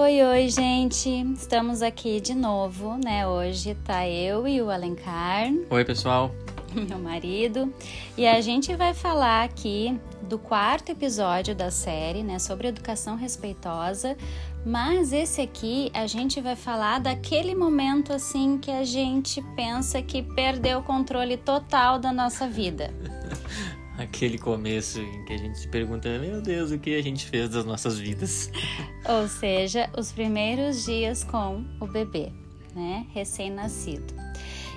Oi, oi, gente. Estamos aqui de novo, né? Hoje tá eu e o Alencar. Oi, pessoal. Meu marido. E a gente vai falar aqui do quarto episódio da série, né, sobre educação respeitosa. Mas esse aqui a gente vai falar daquele momento assim que a gente pensa que perdeu o controle total da nossa vida. Aquele começo em que a gente se pergunta, meu Deus, o que a gente fez das nossas vidas? Ou seja, os primeiros dias com o bebê, né, recém-nascido.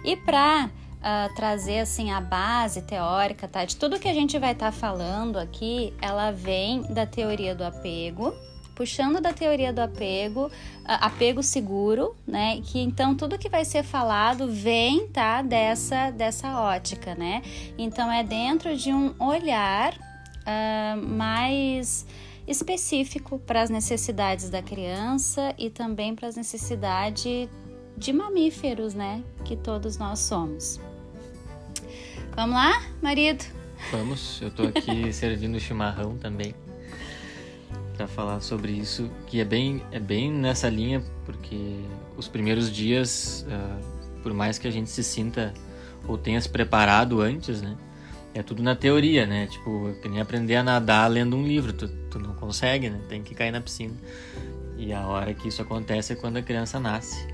E para uh, ah, trazer assim a base teórica, tá, de tudo que a gente vai estar tá falando aqui, ela vem da teoria do apego, puxando da teoria do apego, apego seguro, né? Que então tudo que vai ser falado vem, tá, dessa dessa ótica, né? Então é dentro de um olhar uh, mais específico para as necessidades da criança e também para as necessidades de mamíferos, né? Que todos nós somos. Vamos lá, marido? Vamos, eu tô aqui servindo chimarrão também para falar sobre isso, que é bem, é bem nessa linha, porque os primeiros dias, uh, por mais que a gente se sinta ou tenha se preparado antes, né? É tudo na teoria, né? Tipo, que nem aprender a nadar lendo um livro, tu, tu não consegue, né? Tem que cair na piscina. E a hora que isso acontece é quando a criança nasce.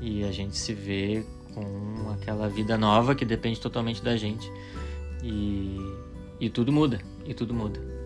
E a gente se vê com aquela vida nova que depende totalmente da gente. E, e tudo muda, e tudo muda.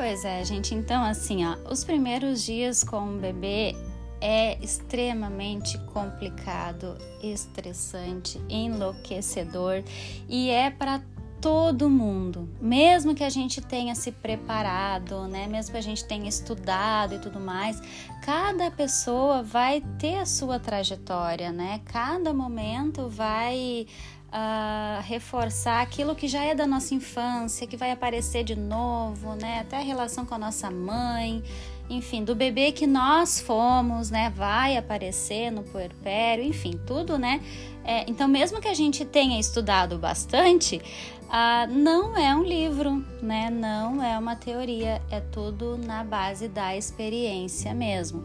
Pois é, gente. Então, assim, ó, os primeiros dias com o bebê é extremamente complicado, estressante, enlouquecedor e é para todo mundo, mesmo que a gente tenha se preparado, né? Mesmo que a gente tenha estudado e tudo mais, cada pessoa vai ter a sua trajetória, né? Cada momento vai uh, reforçar aquilo que já é da nossa infância, que vai aparecer de novo, né? Até a relação com a nossa mãe, enfim, do bebê que nós fomos, né? Vai aparecer no puerpério, enfim, tudo, né? É, então, mesmo que a gente tenha estudado bastante, uh, não é um livro, né? Não é uma teoria, é tudo na base da experiência mesmo.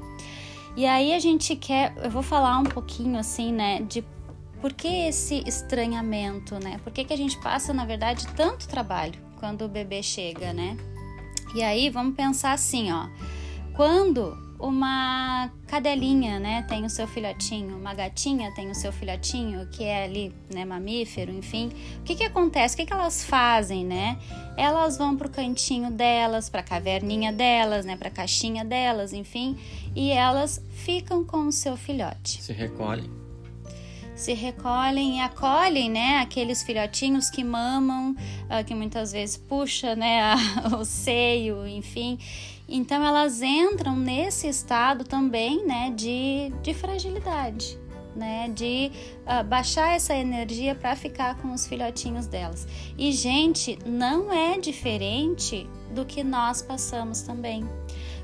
E aí a gente quer, eu vou falar um pouquinho assim, né, de por que esse estranhamento, né? Por que, que a gente passa, na verdade, tanto trabalho quando o bebê chega, né? E aí vamos pensar assim, ó. Quando uma cadelinha, né, tem o seu filhotinho, uma gatinha tem o seu filhotinho, que é ali, né, mamífero, enfim. O que que acontece? O que que elas fazem, né? Elas vão pro cantinho delas, pra caverninha delas, né, pra caixinha delas, enfim, e elas ficam com o seu filhote. Se recolhem se recolhem e acolhem, né, aqueles filhotinhos que mamam, uh, que muitas vezes puxa, né, a, o seio, enfim. Então elas entram nesse estado também, né, de, de fragilidade, né, de uh, baixar essa energia para ficar com os filhotinhos delas. E gente, não é diferente do que nós passamos também.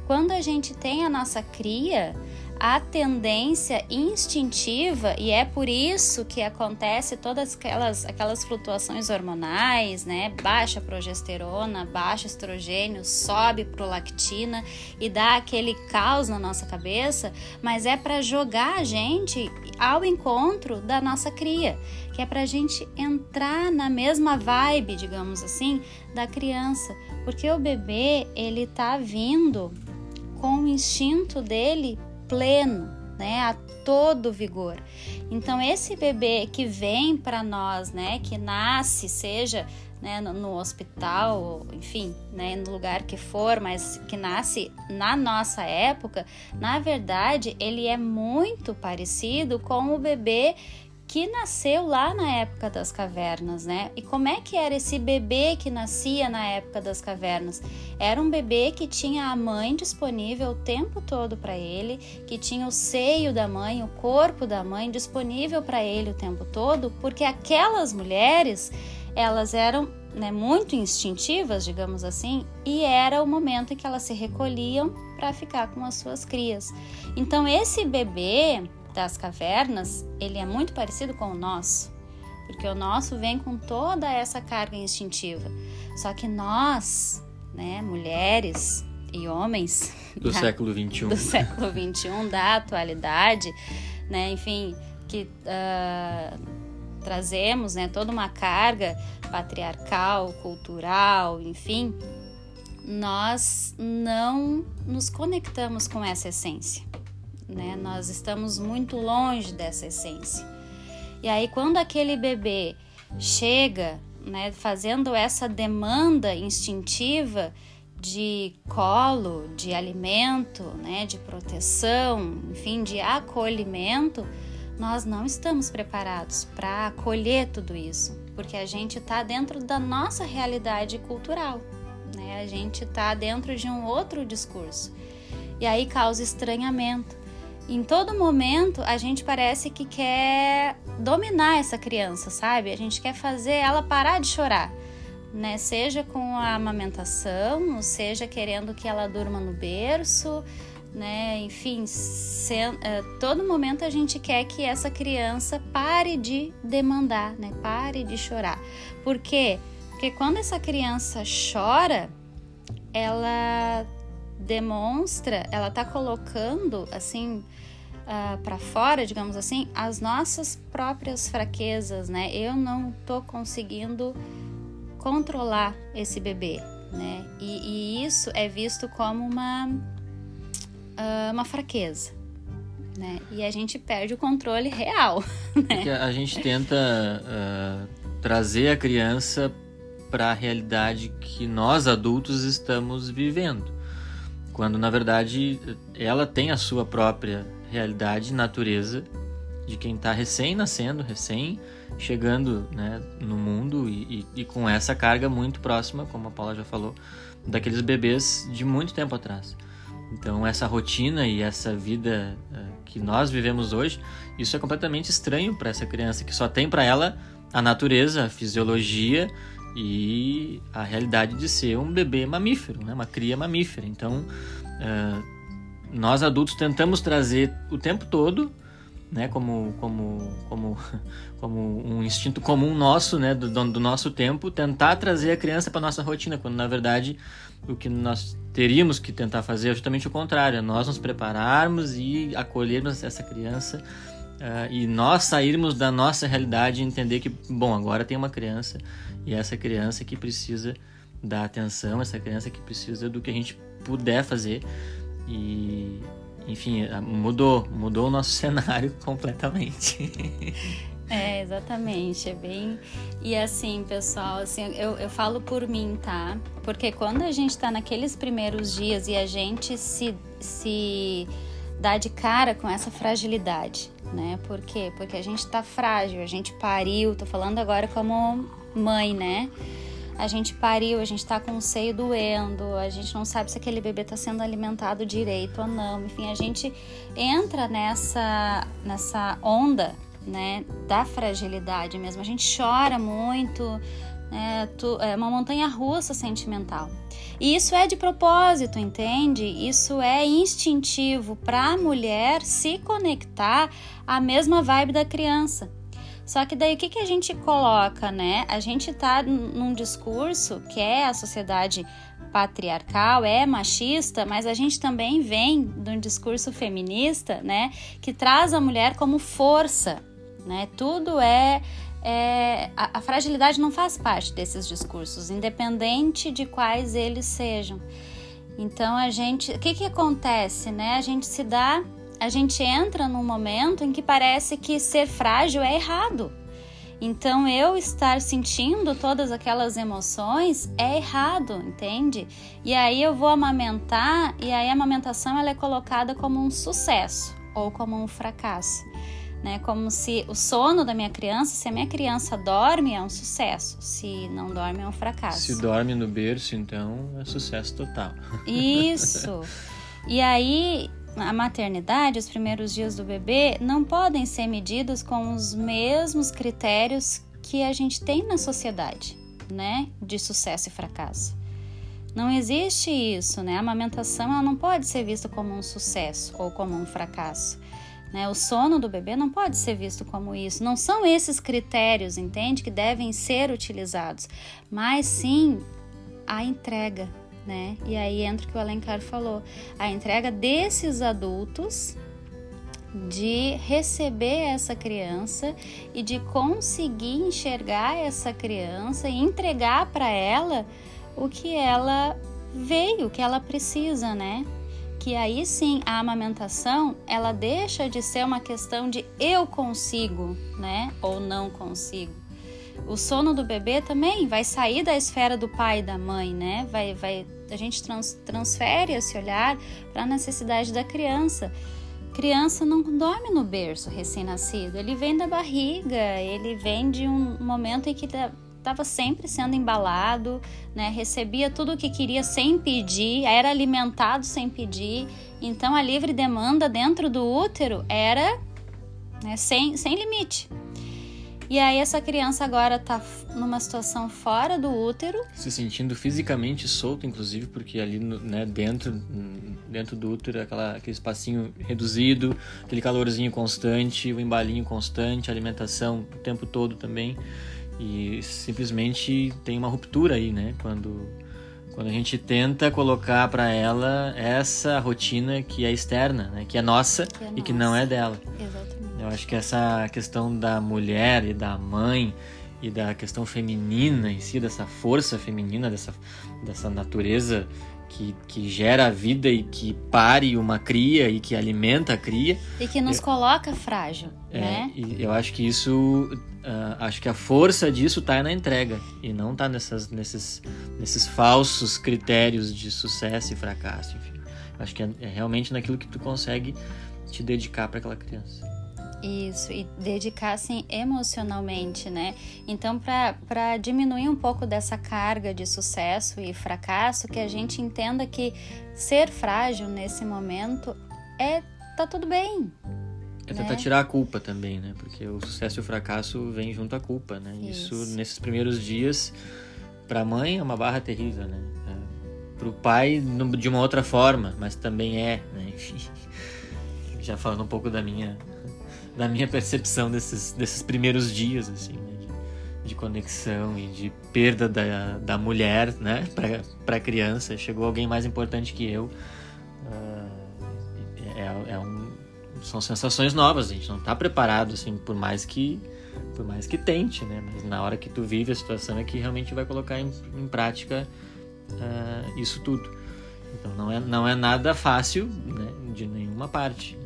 Quando a gente tem a nossa cria, a tendência instintiva e é por isso que acontece todas aquelas, aquelas flutuações hormonais, né? Baixa progesterona, baixa estrogênio, sobe prolactina e dá aquele caos na nossa cabeça, mas é para jogar a gente ao encontro da nossa cria, que é para a gente entrar na mesma vibe, digamos assim, da criança, porque o bebê ele tá vindo com o instinto dele pleno, né, a todo vigor. Então esse bebê que vem para nós, né, que nasce, seja né, no, no, hospital, enfim, né, no lugar que for, mas que nasce na nossa época, na verdade ele é muito parecido com o bebê que nasceu lá na época das cavernas, né? E como é que era esse bebê que nascia na época das cavernas? Era um bebê que tinha a mãe disponível o tempo todo para ele, que tinha o seio da mãe, o corpo da mãe disponível para ele o tempo todo, porque aquelas mulheres, elas eram né, muito instintivas, digamos assim, e era o momento em que elas se recolhiam para ficar com as suas crias. Então esse bebê das cavernas, ele é muito parecido com o nosso, porque o nosso vem com toda essa carga instintiva. Só que nós, né, mulheres, e homens do da, século XXI, do século XXI, da atualidade, né? Enfim, que uh, trazemos, né? Toda uma carga patriarcal, cultural, enfim, nós não nos conectamos com essa essência, né? Nós estamos muito longe dessa essência. E aí, quando aquele bebê chega, né, fazendo essa demanda instintiva de colo, de alimento, né, de proteção, enfim, de acolhimento, nós não estamos preparados para acolher tudo isso, porque a gente está dentro da nossa realidade cultural, né? A gente está dentro de um outro discurso e aí causa estranhamento. Em todo momento a gente parece que quer dominar essa criança, sabe? A gente quer fazer ela parar de chorar né? Seja com a amamentação, seja querendo que ela durma no berço, né? Enfim, se, é, todo momento a gente quer que essa criança pare de demandar, né? Pare de chorar. Por quê? Porque quando essa criança chora, ela demonstra, ela tá colocando assim uh, ah, para fora, digamos assim, as nossas próprias fraquezas, né? Eu não tô conseguindo controlar esse bebê, né? E, e isso é visto como uma, uh, uma fraqueza, né? E a gente perde o controle real, né? A gente tenta uh, trazer a criança para a realidade que nós adultos estamos vivendo, quando na verdade ela tem a sua própria realidade, natureza de quem está recém nascendo, recém chegando né, no mundo e, e, e, com essa carga muito próxima, como a Paula já falou, daqueles bebês de muito tempo atrás. Então, essa rotina e essa vida uh, que nós vivemos hoje, isso é completamente estranho para essa criança que só tem para ela a natureza, a fisiologia e a realidade de ser um bebê mamífero, né? uma cria mamífera. Então, uh, nós adultos tentamos trazer o tempo todo né, como, como, como, como um instinto comum nosso, né, do, do nosso tempo, tentar trazer a criança para nossa rotina, quando na verdade o que nós teríamos que tentar fazer é justamente o contrário, é nós nos prepararmos e acolhermos essa criança uh, e nós sairmos da nossa realidade e entender que, bom, agora tem uma criança e essa criança que precisa da atenção, essa criança que precisa do que a gente puder fazer e enfim, mudou, mudou o nosso cenário completamente. É, exatamente, é bem... E assim, pessoal, assim, eu, eu falo por mim, tá? Porque quando a gente tá naqueles primeiros dias e a gente se, se dá de cara com essa fragilidade, né? Por quê? Porque a gente tá frágil, a gente pariu, tô falando agora como mãe, né? a gente pariu, a gente está com o seio doendo, a gente não sabe se aquele bebê está sendo alimentado direito ou não. Enfim, a gente entra nessa, nessa onda né, da fragilidade mesmo. A gente chora muito, né, tu, é uma montanha russa sentimental. E isso é de propósito, entende? Isso é instintivo para a mulher se conectar à mesma vibe da criança. Só que daí o que, que a gente coloca, né? A gente tá num discurso que é a sociedade patriarcal, é machista, mas a gente também vem de um discurso feminista, né? Que traz a mulher como força, né? Tudo é é, a, a, fragilidade não faz parte desses discursos, independente de quais eles sejam. Então a gente, o que que acontece, né? A gente se dá a gente entra num momento em que parece que ser frágil é errado. Então eu estar sentindo todas aquelas emoções é errado, entende? E aí eu vou amamentar e aí a amamentação ela é colocada como um sucesso ou como um fracasso. Né, como se o sono da minha criança, se a minha criança dorme, é um sucesso, se não dorme, é um fracasso. Se dorme no berço, então é sucesso total. Isso. E aí a maternidade, os primeiros dias do bebê, não podem ser medidos com os mesmos critérios que a gente tem na sociedade, né? De sucesso e fracasso. Não existe isso, né? A amamentação ela não pode ser vista como um sucesso ou como um fracasso. Né? O sono do bebê não pode ser visto como isso. Não são esses critérios, entende, que devem ser utilizados, mas sim a entrega, né? E aí entra o que o Alencar falou, a entrega desses adultos de receber essa criança e de conseguir enxergar essa criança e entregar para ela o que ela veio, o que ela precisa, né? Que aí sim a amamentação ela deixa de ser uma questão de eu consigo, né? Ou não consigo. O sono do bebê também vai sair da esfera do pai e da mãe, né? Vai, vai, a gente trans, transfere esse olhar para a necessidade da criança. Criança não dorme no berço recém-nascido, ele vem da barriga, ele vem de um momento em que estava sempre sendo embalado, né? recebia tudo o que queria sem pedir, era alimentado sem pedir. Então a livre demanda dentro do útero era né, sem, sem limite. E aí essa criança agora está numa situação fora do útero. Se sentindo fisicamente solto, inclusive, porque ali né, dentro, dentro do útero, aquela, aquele espacinho reduzido, aquele calorzinho constante, o embalinho constante, a alimentação o tempo todo também. E simplesmente tem uma ruptura aí, né? Quando, quando a gente tenta colocar para ela essa rotina que é externa, né? Que é nossa que é e nossa. que não é dela. Exatamente. Eu acho que essa questão da mulher e da mãe e da questão feminina em si, dessa força feminina, dessa, dessa natureza que, que gera a vida e que pare uma cria e que alimenta a cria. E que nos eu, coloca frágil, é, né? E eu acho que isso, uh, acho que a força disso está na entrega e não está nessas, nesses, nesses falsos critérios de sucesso e fracasso, enfim. Acho que é, é realmente naquilo que tu consegue te dedicar para aquela criança. Isso, e dedicassem emocionalmente, né? Então, para diminuir um pouco dessa carga de sucesso e fracasso, que a gente entenda que ser frágil nesse momento é tá tudo bem. É tentar né? tirar a culpa também, né? Porque o sucesso e o fracasso vêm junto à culpa, né? Isso, Isso nesses primeiros dias, para a mãe é uma barra terrível, né? É, para o pai de uma outra forma, mas também é, né? Enfim, já falando um pouco da minha da minha percepção desses, desses primeiros dias, assim, né? de, de, conexão e de perda da, da mulher, né, para a criança. Chegou alguém mais importante que eu. Uh, é, é um, são sensações novas, a gente não está preparado, assim, por mais que por mais que tente, né? Mas na hora que tu vive a situação é que realmente vai colocar em, em prática uh, isso tudo. Então não é, não é nada fácil né, de nenhuma parte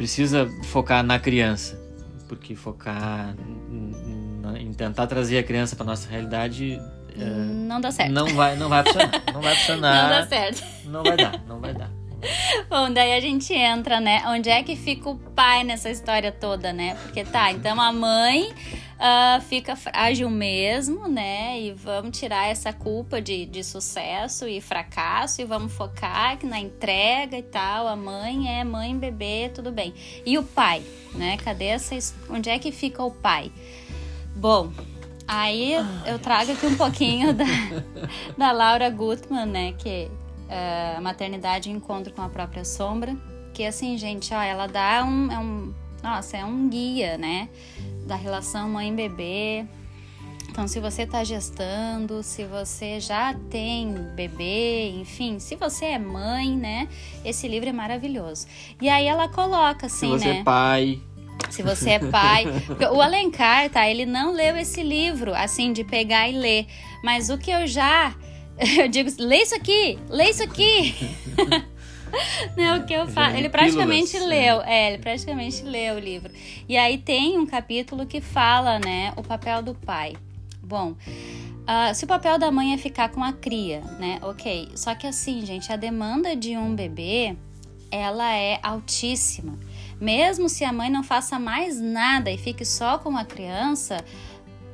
precisa focar na criança, porque focar em tentar trazer a criança para nossa realidade é, não dá certo. Não vai, não vai funcionar. Não vai funcionar. Não dá certo. Não vai dar, não vai dar. Bom, daí a gente entra, né? Onde é que fica o pai nessa história toda, né? Porque tá, então a mãe uh, fica frágil mesmo, né? E vamos tirar essa culpa de, de sucesso e fracasso e vamos focar na entrega e tal. A mãe é mãe, bebê, tudo bem. E o pai, né? Cadê essa. Onde é que fica o pai? Bom, aí eu trago aqui um pouquinho da, da Laura Gutman, né? Que é a maternidade encontro com a própria sombra. Que assim, gente, ó, ela dá um. É um nossa, é um guia, né? Da relação mãe-bebê. Então, se você está gestando, se você já tem bebê, enfim, se você é mãe, né? Esse livro é maravilhoso. E aí ela coloca assim, né? Se você né? é pai. Se você é pai. o Alencar, tá? Ele não leu esse livro, assim, de pegar e ler. Mas o que eu já. Eu digo, lê isso aqui, lê isso aqui. Não, o que eu faço. Ele praticamente pílulas, leu, é. é, ele praticamente leu o livro. E aí tem um capítulo que fala, né, o papel do pai. Bom, uh, se o papel da mãe é ficar com a cria, né, ok. Só que assim, gente, a demanda de um bebê, ela é altíssima. Mesmo se a mãe não faça mais nada e fique só com a criança,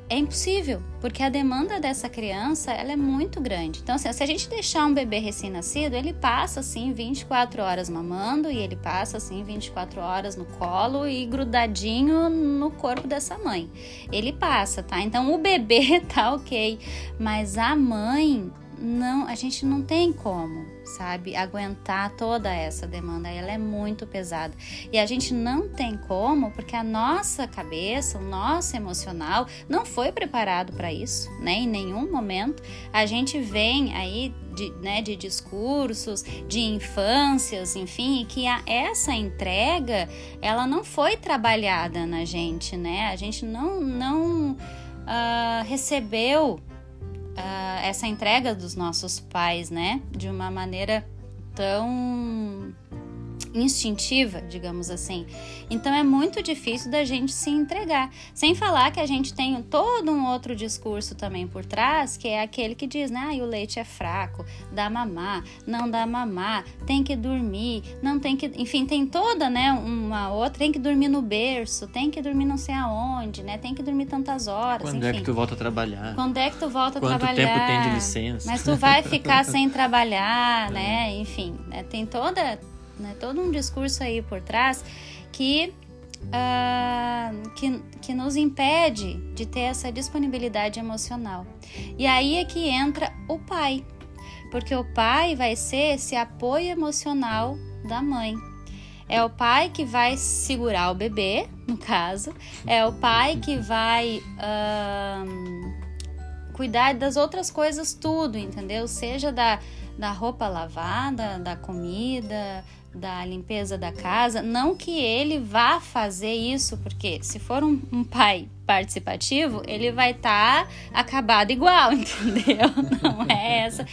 é impossível, porque a demanda dessa criança ela é muito grande. Então, assim, se a gente deixar um bebê recém-nascido, ele passa assim 24 horas mamando e ele passa assim 24 horas no colo e grudadinho no corpo dessa mãe. Ele passa, tá? Então o bebê tá ok, mas a mãe não, a gente não tem como, sabe, aguentar toda essa demanda. Ela é muito pesada. E a gente não tem como, porque a nossa cabeça, o nosso emocional não foi preparado para isso, né? Em nenhum momento. A gente vem aí de, né, de discursos, de infâncias, enfim, que a, essa entrega ela não foi trabalhada na gente, né? A gente não, não uh, recebeu uh, essa entrega dos nossos pais, né? De uma maneira tão instintiva, digamos assim. Então é muito difícil da gente se entregar. Sem falar que a gente tem todo um outro discurso também por trás, que é aquele que diz, né, ah, o leite é fraco, dá mamar, não dá mamar, tem que dormir, não tem que, enfim, tem toda, né, uma outra, tem que dormir no berço, tem que dormir não sei aonde, né, tem que dormir tantas horas, Quando enfim. é que tu volta a trabalhar? Quando é que tu volta Quanto a trabalhar? tempo tem de licença? Mas tu vai ficar sem trabalhar, né? Enfim, né? tem toda né? Todo um discurso aí por trás que, uh, que, que nos impede de ter essa disponibilidade emocional. E aí é que entra o pai, porque o pai vai ser esse apoio emocional da mãe. É o pai que vai segurar o bebê, no caso, é o pai que vai. Uh, cuidar das outras coisas tudo, entendeu? Seja da, da roupa lavada, da comida, da limpeza da casa. Não que ele vá fazer isso, porque se for um, um pai participativo, ele vai estar tá acabado igual, entendeu? Não é essa.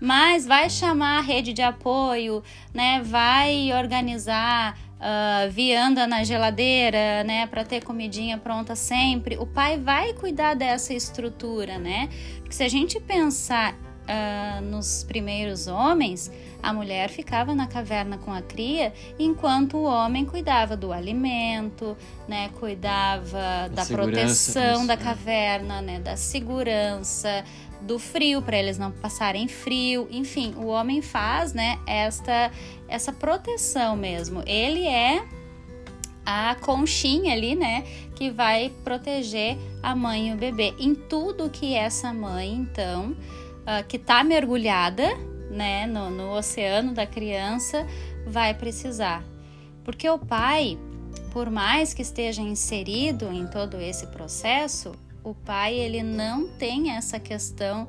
Mas vai chamar a rede de apoio, né? Vai organizar uh, vianda na geladeira, né? Para ter comidinha pronta sempre. O pai vai cuidar dessa estrutura, né? Porque se a gente pensar uh, nos primeiros homens, a mulher ficava na caverna com a cria, enquanto o homem cuidava do alimento, né, cuidava da, da proteção da é. caverna, né, da segurança, do frio para eles não passarem frio, enfim, o homem faz, né, esta essa proteção mesmo. Ele é a conchinha ali, né, que vai proteger a mãe e o bebê em tudo que essa mãe, então, uh, que tá mergulhada, né, no, no oceano da criança vai precisar. Porque o pai, por mais que esteja inserido em todo esse processo, o pai ele não tem essa questão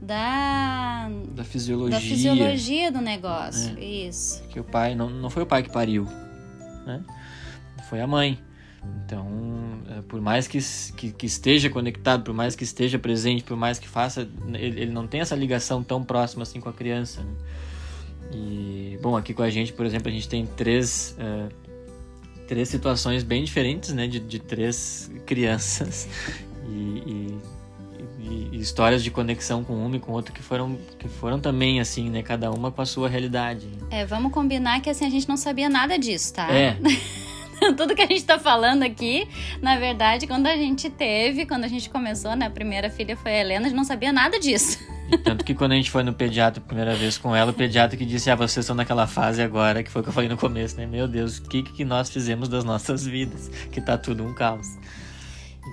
da da fisiologia, da fisiologia do negócio. É. Isso. Que o pai não, não foi o pai que pariu, né? Foi a mãe. Então, é, por mais que, que, que, esteja conectado, por mais que esteja presente, por mais que faça, ele, ele não tem essa ligação tão próxima assim com a criança. Né? E, bom, aqui com a gente, por exemplo, a gente tem três, uh, três situações bem diferentes, né? De, de três crianças. E, e, e, histórias de conexão com uma e com outra que foram, que foram também, assim, né? Cada uma com a sua realidade. É, vamos combinar que, assim, a gente não sabia nada disso, tá? É. tudo que a gente está falando aqui, na verdade, quando a gente teve, quando a gente começou, né? A primeira filha foi a Helena, a gente não sabia nada disso. E tanto que quando a gente foi no pediatra a primeira vez com ela, o pediatra que disse: Ah, vocês estão naquela fase agora, que foi o que eu falei no começo, né? Meu Deus, o que, que nós fizemos das nossas vidas? Que tá tudo um caos.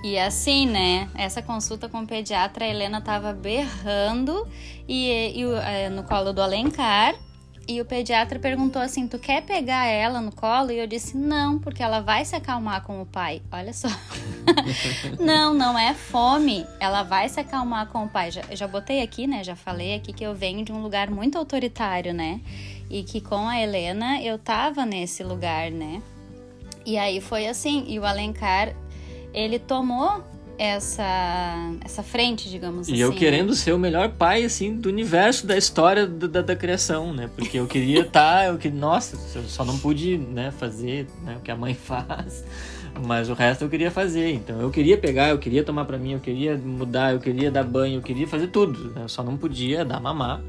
E assim, né? Essa consulta com o pediatra, a Helena tava berrando e, e é, no colo do Alencar. E o pediatra perguntou assim: Tu quer pegar ela no colo? E eu disse: Não, porque ela vai se acalmar com o pai. Olha só. não, não é fome. Ela vai se acalmar com o pai. Já, já botei aqui, né? Já falei aqui que eu venho de um lugar muito autoritário, né? E que com a Helena eu tava nesse lugar, né? E aí foi assim. E o Alencar, ele tomou essa essa frente, digamos e assim. E eu querendo ser o melhor pai assim do universo da história da, da, da criação, né? Porque eu queria estar, tá, eu que nossa, eu só não pude, né, fazer, né, o que a mãe faz. Mas o resto eu queria fazer. Então eu queria pegar, eu queria tomar para mim, eu queria mudar, eu queria dar banho, eu queria fazer tudo. Né? Eu só não podia dar mamar.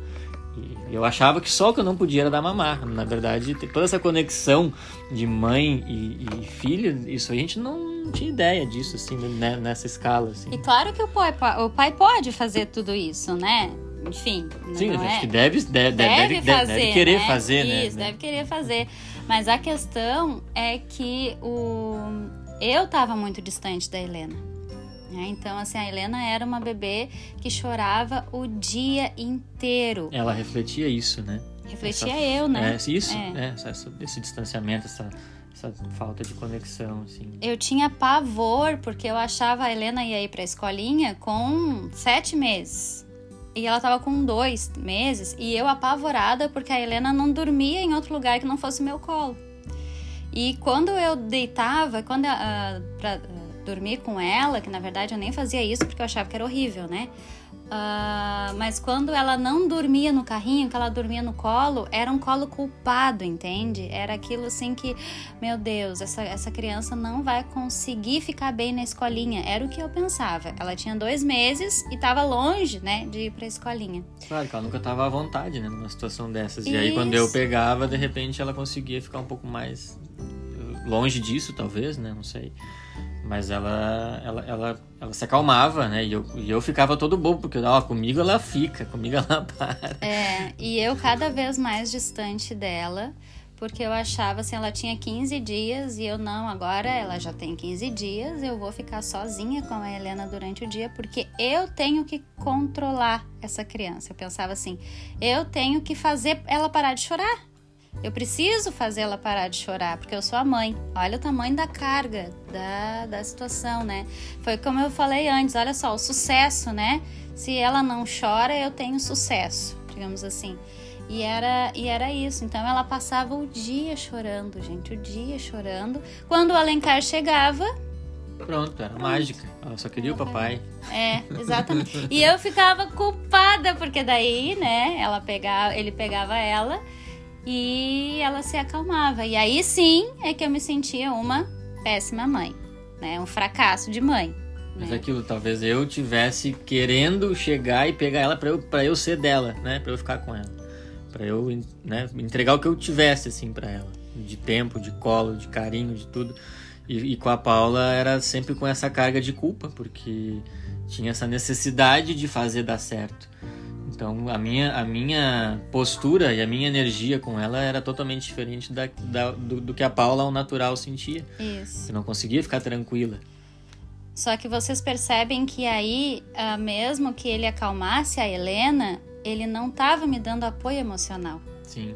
E eu achava que só o que eu não podia era dar mamar. Na verdade, toda essa conexão de mãe e, e filho, isso a gente não não tinha ideia disso, assim, né, nessa escala, assim. E claro que o pai, o pai pode fazer tudo isso, né? Enfim. Sim, acho é... que deve, deve, deve, deve, fazer, deve querer né? fazer, né? Isso, deve querer fazer. Mas a questão é que o... eu estava muito distante da Helena. É, então, assim, a Helena era uma bebê que chorava o dia inteiro. Ela refletia isso, né? Refletia essa, eu, né? É, isso, é. é essa, esse distanciamento, essa, essa falta de conexão, assim. Eu tinha pavor, porque eu achava a Helena ia ir pra escolinha com sete meses. E ela tava com dois meses, e eu apavorada porque a Helena não dormia em outro lugar que não fosse meu colo. E quando eu deitava, quando pra, dormir com ela, que na verdade eu nem fazia isso porque eu achava que era horrível, né? Uh, mas quando ela não dormia no carrinho, que ela dormia no colo, era um colo culpado, entende? Era aquilo assim que, meu Deus, essa, essa criança não vai conseguir ficar bem na escolinha. Era o que eu pensava. Ela tinha dois meses e estava longe, né, de ir pra escolinha. Claro que ela nunca estava à vontade, né, numa situação dessas. E aí quando eu pegava, de repente ela conseguia ficar um pouco mais longe disso, talvez, né, não sei. Mas ela, ela, ela, ela se acalmava, né? E eu, e eu ficava todo bobo, porque ó, comigo ela fica, comigo ela para. É, e eu cada vez mais distante dela, porque eu achava assim, ela tinha 15 dias e eu não, agora ela já tem 15 dias, eu vou ficar sozinha com a Helena durante o dia, porque eu tenho que controlar essa criança. Eu pensava assim, eu tenho que fazer ela parar de chorar. Eu preciso fazê-la parar de chorar, porque eu sou a mãe. Olha o tamanho da carga da, da situação, né? Foi como eu falei antes, olha só, o sucesso, né? Se ela não chora, eu tenho sucesso, digamos assim. E era, e era isso. Então ela passava o dia chorando, gente, o dia chorando. Quando o Alencar chegava. Pronto, era Pronto. mágica. Ela só queria o papai. É, exatamente. e eu ficava culpada, porque daí, né, ela pegava, ele pegava ela e ela se acalmava. E aí sim é que eu me sentia uma péssima mãe, né? Um fracasso de mãe. Mas né? aquilo, talvez eu tivesse querendo chegar e pegar ela para eu, pra eu ser dela, né? Para eu ficar com ela. para eu né, entregar o que eu tivesse, assim, para ela. De tempo, de colo, de carinho, de tudo. E, e, com a Paula era sempre com essa carga de culpa, porque tinha essa necessidade de fazer dar certo. Então a minha, a minha postura e a minha energia com ela era totalmente diferente da, da do, do, que a Paula ao natural sentia. Isso. Eu não conseguia ficar tranquila. Só que vocês percebem que aí, uh, mesmo que ele acalmasse a Helena, ele não estava me dando apoio emocional. Sim.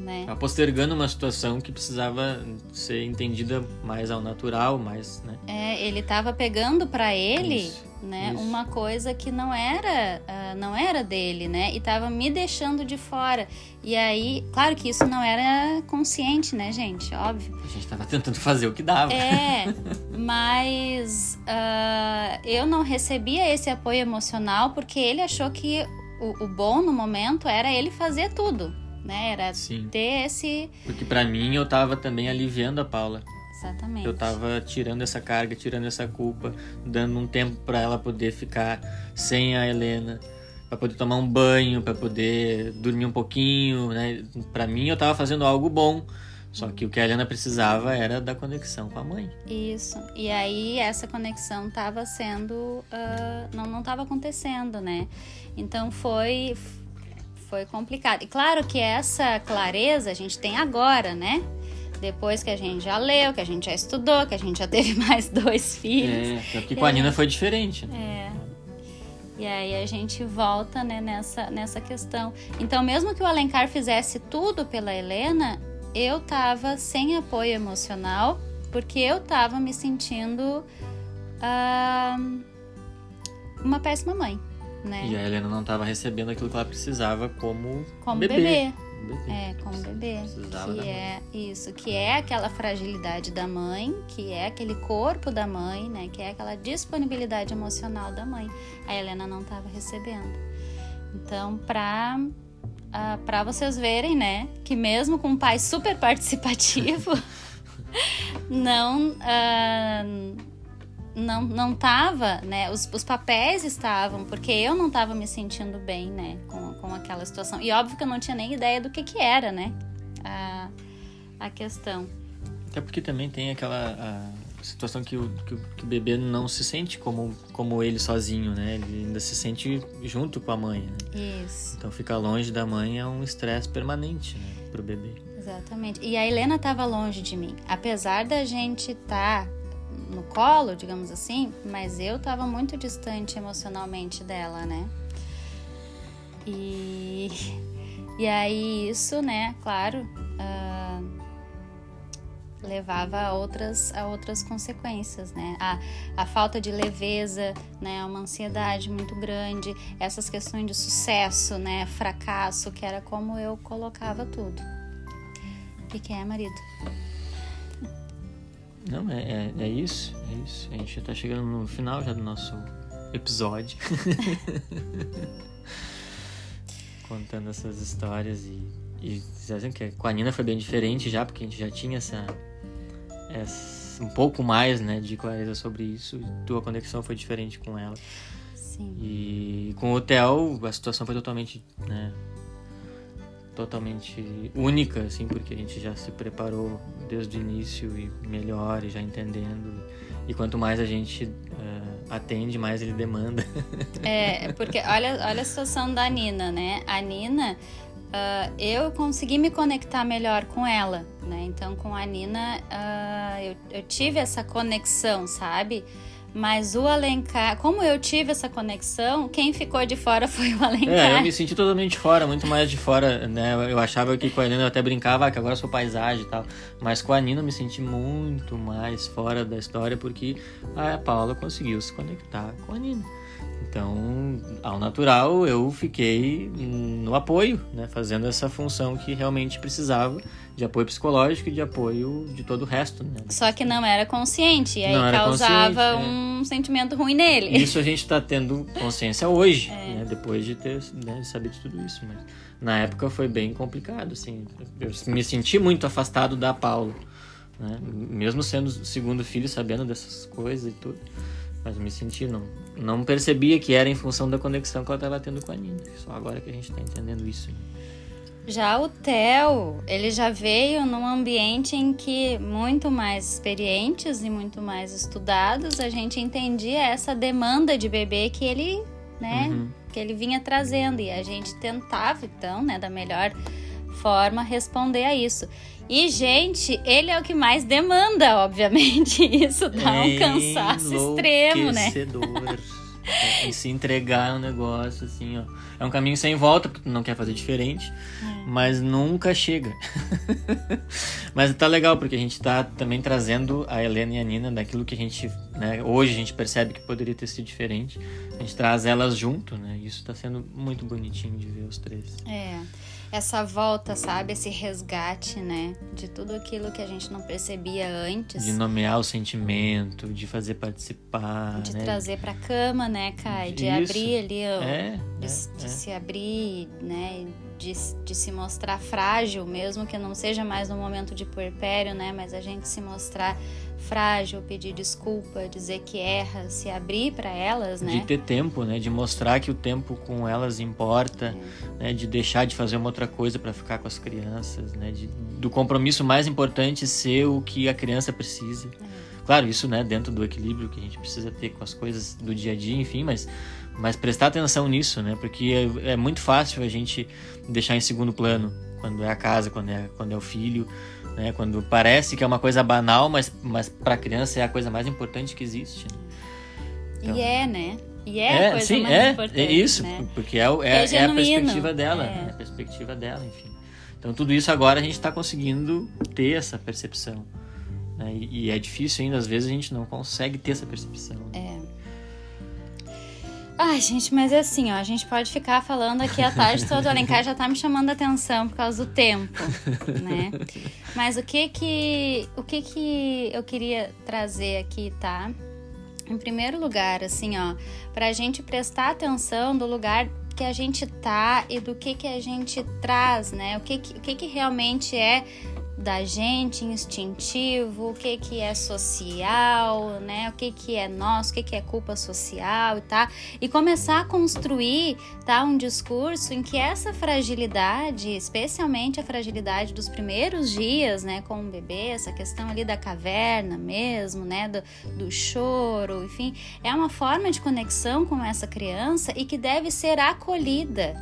Né? Tá postergando uma situação que precisava ser entendida mais ao natural, mais, né? É, ele estava pegando para ele Isso né? Isso. Uma coisa que não era, uh, não era dele, né? E tava me deixando de fora. E aí, claro que isso não era consciente, né, gente? Óbvio. A gente tava tentando fazer o que dava. É, mas uh, eu não recebia esse apoio emocional porque ele achou que o, o bom no momento era ele fazer tudo, né? Era Sim. ter esse. Porque para mim eu tava também aliviando a Paula. Exatamente. Eu tava tirando essa carga, tirando essa culpa, dando um tempo para ela poder ficar sem a Helena, para poder tomar um banho, para poder dormir um pouquinho, né? Para mim eu tava fazendo algo bom. Só que o que a Helena precisava era da conexão com a mãe. Isso. E aí essa conexão estava sendo. Uh, não estava acontecendo, né? Então foi. Foi complicado. E claro que essa clareza a gente tem agora, né? depois que a gente já leu, que a gente já estudou, que a gente já teve mais dois filhos. É, porque com a Nina foi diferente. Né? É. E aí a gente volta né, nessa, nessa questão. Então, mesmo que o Alencar fizesse tudo pela Helena, eu tava sem apoio emocional, porque eu tava me sentindo uh, uma péssima mãe. Né? E a Helena não estava recebendo aquilo que ela precisava como, como bebê. bebê bebê. É, como bebê. Precisava que é isso, que é aquela fragilidade da mãe, que é aquele corpo da mãe, né? Que é aquela disponibilidade emocional da mãe. A Helena não estava recebendo. Então, para uh, ah, para vocês verem, né, que mesmo com um pai super participativo, não uh, não não tava, né? Os, os papéis estavam, porque eu não estava me sentindo bem, né, com, com aquela situação. E óbvio que eu não tinha nem ideia do que que era, né? A, a questão. Até porque também tem aquela situação que o, que que, o, bebê não se sente como, como ele sozinho, né? Ele ainda se sente junto com a mãe, né? Isso. Então ficar longe da mãe é um estresse permanente, né? Pro bebê. Exatamente. E a Helena estava longe de mim. Apesar da gente estar tá no colo, digamos assim, mas eu estava muito distante emocionalmente dela, né? E, e aí isso, né, claro, uh, levava a outras, a outras consequências, né? A, a falta de leveza, né? Uma ansiedade muito grande, essas questões de sucesso, né? Fracasso, que era como eu colocava tudo. O que é, marido? Não, é, é, é, isso, é isso. A gente já tá chegando no final já do nosso episódio. Contando essas histórias e, e dizendo que com a Nina foi bem diferente já, porque a gente já tinha essa, essa um pouco mais, né, de clareza sobre isso. Tua conexão foi diferente com ela. Sim. E com o Theo, a situação foi totalmente, né, totalmente única, assim, porque a gente já se preparou desde o início e melhor, e já entendendo. E quanto mais a gente uh, atende, mais ele demanda. É, porque olha, olha a situação da Nina, né? A Nina, uh, eu consegui me conectar melhor com ela, né? Então, com a Nina, uh, eu, eu tive essa conexão, sabe? Mas o Alencar, como eu tive essa conexão, quem ficou de fora foi o Alencar. É, eu me senti totalmente fora, muito mais de fora, né? Eu achava que com a Nina eu até brincava, ah, que agora sou paisagem e tal. Mas com a Nina eu me senti muito mais fora da história, porque a Paula conseguiu se conectar com a Nina. Então, ao natural, eu fiquei no apoio, né? Fazendo essa função que realmente precisava de apoio psicológico e de apoio de todo o resto. Né? Só que não era consciente, e aí causava um é. sentimento ruim nele. Isso a gente está tendo consciência hoje, é. né? depois de ter né, sabido tudo isso. Mas na época foi bem complicado, assim. Eu me senti muito afastado da Paulo, né? mesmo sendo o segundo filho, sabendo dessas coisas e tudo. Mas me senti, não, não percebia que era em função da conexão que ela estava tendo com a Nina. Só agora que a gente está entendendo isso. Né? Já o Theo, ele já veio num ambiente em que muito mais experientes e muito mais estudados, a gente entendia essa demanda de bebê que ele, né, uhum. que ele vinha trazendo e a gente tentava então, né, da melhor forma responder a isso. E gente, ele é o que mais demanda, obviamente, isso dá um cansaço extremo, né? E se entregar é um negócio assim, ó. É um caminho sem volta, porque tu não quer fazer diferente, é. mas nunca chega. mas tá legal, porque a gente tá também trazendo a Helena e a Nina daquilo que a gente, né, hoje a gente percebe que poderia ter sido diferente. A gente traz elas junto, né? E isso tá sendo muito bonitinho de ver os três. É essa volta, sabe? Esse resgate, né? De tudo aquilo que a gente não percebia antes. De nomear o sentimento, de fazer participar. De né? trazer pra cama, né, Kai? De Isso. abrir ali, é, de, é, de é. se abrir, né? De, de se mostrar frágil, mesmo que não seja mais no momento de puerpério, né? Mas a gente se mostrar frágil, pedir desculpa, dizer que erra, se abrir para elas, né? De ter tempo, né? De mostrar que o tempo com elas importa, é. né? De deixar de fazer uma outra coisa para ficar com as crianças, né? De, do compromisso mais importante ser o que a criança precisa. É. Claro, isso, né? Dentro do equilíbrio que a gente precisa ter com as coisas do dia a dia, enfim, mas mas prestar atenção nisso, né? Porque é, é muito fácil a gente deixar em segundo plano quando é a casa, quando é quando é o filho né? Quando parece que é uma coisa banal, mas, mas para a criança é a coisa mais importante que existe. Né? Então, e é, né? E é, é a coisa sim, mais é, importante. É isso, né? porque é, é, é, é a perspectiva dela, é. é. a perspectiva dela, enfim. Então tudo isso agora a gente está conseguindo ter essa percepção. Né? E, e, é difícil ainda, às vezes a gente não consegue ter essa percepção. É. Ai, gente, mas é assim, ó, a gente pode ficar falando aqui a tarde toda. O Alencar já tá me chamando a atenção por causa do tempo, né? Mas o que que, o que que eu queria trazer aqui, tá? Em primeiro lugar, assim, ó, pra gente prestar atenção do lugar que a gente tá e do que que a gente traz, né? O que que, o que, que realmente é da gente, instintivo, o que que é social, né? O que que é nosso, o que que é culpa social e tá? E começar a construir, tá, um discurso em que essa fragilidade, especialmente a fragilidade dos primeiros dias, né, com o bebê, essa questão ali da caverna mesmo, né, do, do choro, enfim, é uma forma de conexão com essa criança e que deve ser acolhida,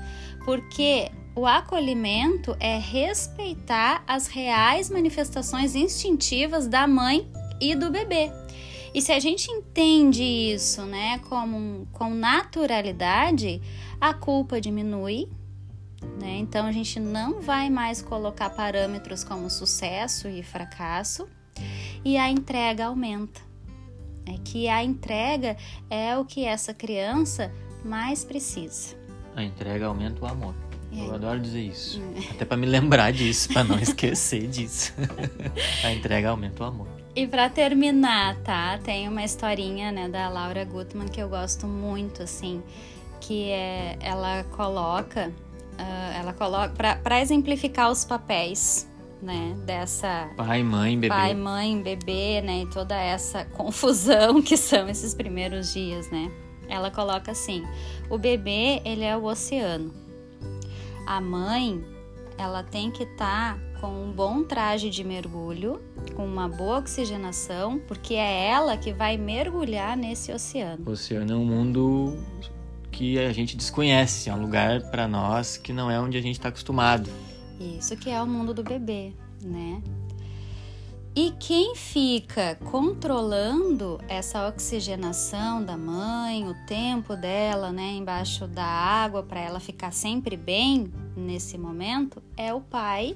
porque o acolhimento é respeitar as reais manifestações instintivas da mãe e do bebê. E se a gente entende isso, né, como com naturalidade, a culpa diminui, né? Então a gente não vai mais colocar parâmetros como sucesso e fracasso e a entrega aumenta. É que a entrega é o que essa criança mais precisa. A entrega aumenta o amor. Eu adoro dizer isso. É. Até para me lembrar disso, para não esquecer disso. a entrega aumenta o amor. E para terminar, tá? Tem uma historinha, né, da Laura Gutman que eu gosto muito, assim, que é ela coloca, uh, ela coloca para exemplificar os papéis, né, dessa pai, mãe, bebê, pai, mãe, bebê, né, e toda essa confusão que são esses primeiros dias, né? Ela coloca assim: o bebê ele é o oceano a mãe ela tem que estar tá com um bom traje de mergulho, com uma boa oxigenação, porque é ela que vai mergulhar nesse oceano. O oceano é um mundo que a gente desconhece, é um lugar para nós que não é onde a gente está acostumado. Isso que é o mundo do bebê, né? E quem fica controlando essa oxigenação da mãe, o tempo dela, né, embaixo da água para ela ficar sempre bem nesse momento é o pai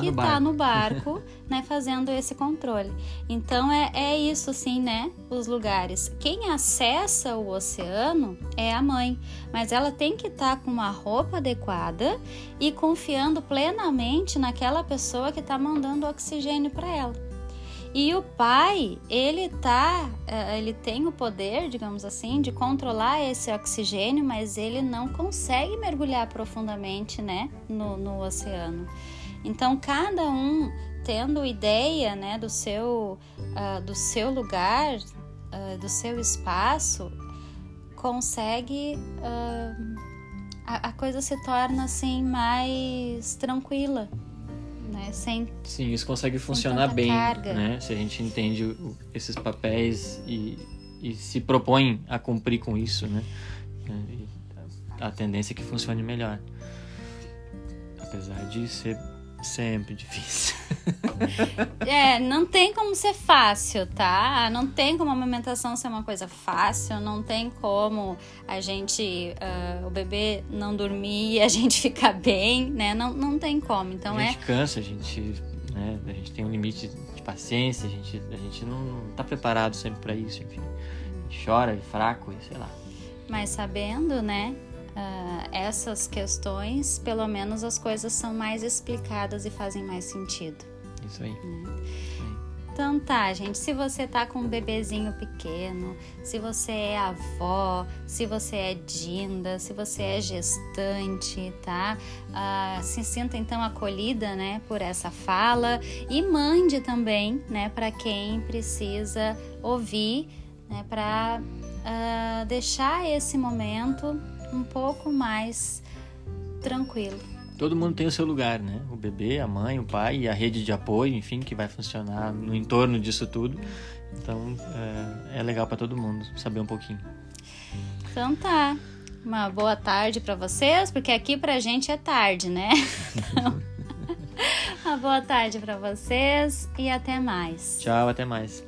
que está no barco, né, fazendo esse controle. Então é, é isso assim, né, os lugares. Quem acessa o oceano é a mãe, mas ela tem que estar tá com uma roupa adequada e confiando plenamente naquela pessoa que está mandando oxigênio para ela. E o pai, ele tá, eh, ele tem o poder, digamos assim, de controlar esse oxigênio, mas ele não consegue mergulhar profundamente, né, no, no oceano. Então, cada um tendo ideia, né, do seu, uh, do seu lugar, uh, do seu espaço, consegue uh, a, a coisa se torna assim mais tranquila né? Sem, Sim, isso consegue funcionar bem, carga. né? Se a gente entende esses papéis e, e se propõe a cumprir com isso, né? A tendência é que funcione melhor. Apesar de ser sempre difícil. é, não tem como ser fácil, tá? Não tem como a amamentação ser uma coisa fácil, não tem como a gente, uh, o bebê não dormir e a gente ficar bem, né? Não, não tem como. Então a gente é. cansa, a gente, né? A gente tem um limite de paciência, a gente, a gente não, não tá preparado sempre para isso, enfim. A gente chora e fraco e sei lá. Mas sabendo, né? Uh, essas questões, pelo menos as coisas são mais explicadas e fazem mais sentido. Isso aí. Né? Então tá, gente, se você tá com um bebezinho pequeno, se você é avó, se você é dinda, se você é gestante, tá? Uh, se sinta então acolhida, né, por essa fala e mande também, né, para quem precisa ouvir, né, para ah, deixar esse momento um pouco mais tranquilo. Todo mundo tem o seu lugar, né? O bebê, a mãe, o pai e a rede de apoio, enfim, que vai funcionar no entorno disso tudo. Então é, é legal para todo mundo saber um pouquinho. Então tá. Uma boa tarde para vocês, porque aqui pra gente é tarde, né? Então, uma boa tarde para vocês e até mais. Tchau, até mais.